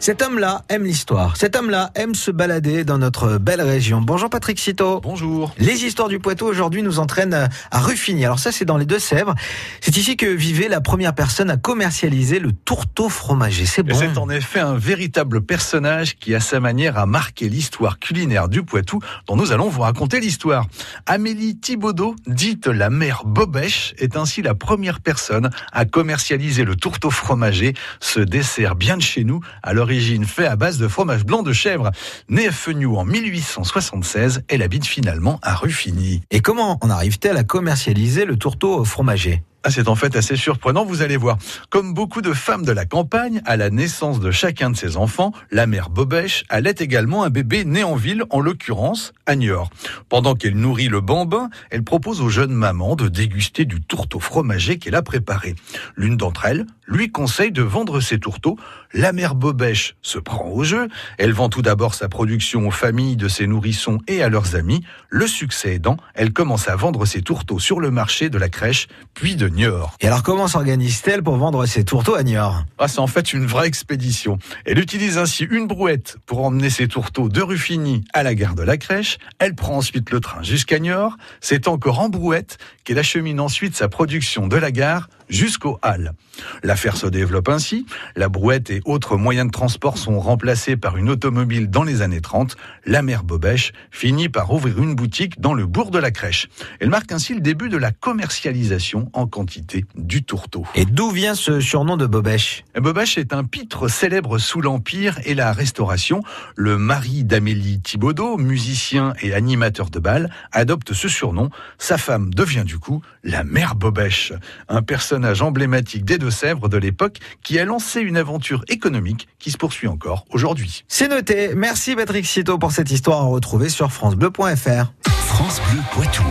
Cet homme-là aime l'histoire. Cet homme-là aime se balader dans notre belle région. Bonjour Patrick Citeau. Bonjour. Les histoires du Poitou aujourd'hui nous entraînent à Ruffigny. Alors ça c'est dans les Deux-Sèvres. C'est ici que vivait la première personne à commercialiser le tourteau fromager. C'est bon. C'est en effet un véritable personnage qui à sa manière a marqué l'histoire culinaire du Poitou dont nous allons vous raconter l'histoire. Amélie Thibaudot, dite la mère Bobèche, est ainsi la première personne à commercialiser le tourteau fromager, ce dessert bien de chez nous à l'origine fait à base de fromage blanc de chèvre. Née à Fenioux en 1876, elle habite finalement à Ruffigny. Et comment en arrive-t-elle à commercialiser le tourteau fromager? Ah, c'est en fait assez surprenant, vous allez voir. Comme beaucoup de femmes de la campagne, à la naissance de chacun de ses enfants, la mère Bobèche allait également un bébé né en ville, en l'occurrence à Niort. Pendant qu'elle nourrit le bambin, elle propose aux jeunes mamans de déguster du tourteau fromager qu'elle a préparé. L'une d'entre elles lui conseille de vendre ses tourteaux. La mère Bobèche se prend au jeu. Elle vend tout d'abord sa production aux familles de ses nourrissons et à leurs amis. Le succès aidant, elle commence à vendre ses tourteaux sur le marché de la crèche, puis de Et alors comment s'organise-t-elle pour vendre ses tourteaux à Niort? Ah, C'est en fait une vraie expédition. Elle utilise ainsi une brouette pour emmener ses tourteaux de Ruffigny à la gare de la crèche. Elle prend ensuite le train jusqu'à Niort. C'est encore en brouette qu'elle achemine ensuite sa production de la gare jusqu'aux Halles. L'affaire se développe ainsi. La brouette et autres moyens de transport sont remplacés par une automobile dans les années 30. La mère Bobèche finit par ouvrir une boutique dans le bourg de la Crèche. Elle marque ainsi le début de la commercialisation en quantité du tourteau. Et d'où vient ce surnom de Bobèche Bobèche est un pitre célèbre sous l'Empire et la Restauration. Le mari d'Amélie Thibaudot, musicien et animateur de bal, adopte ce surnom. Sa femme devient du coup la mère Bobèche, un personnage emblématique des Deux-Sèvres de l'époque qui a lancé une aventure économique qui se poursuit encore aujourd'hui. C'est noté. Merci Patrick Citeau pour cette histoire à retrouver sur francebleu.fr. France Bleu Poitou.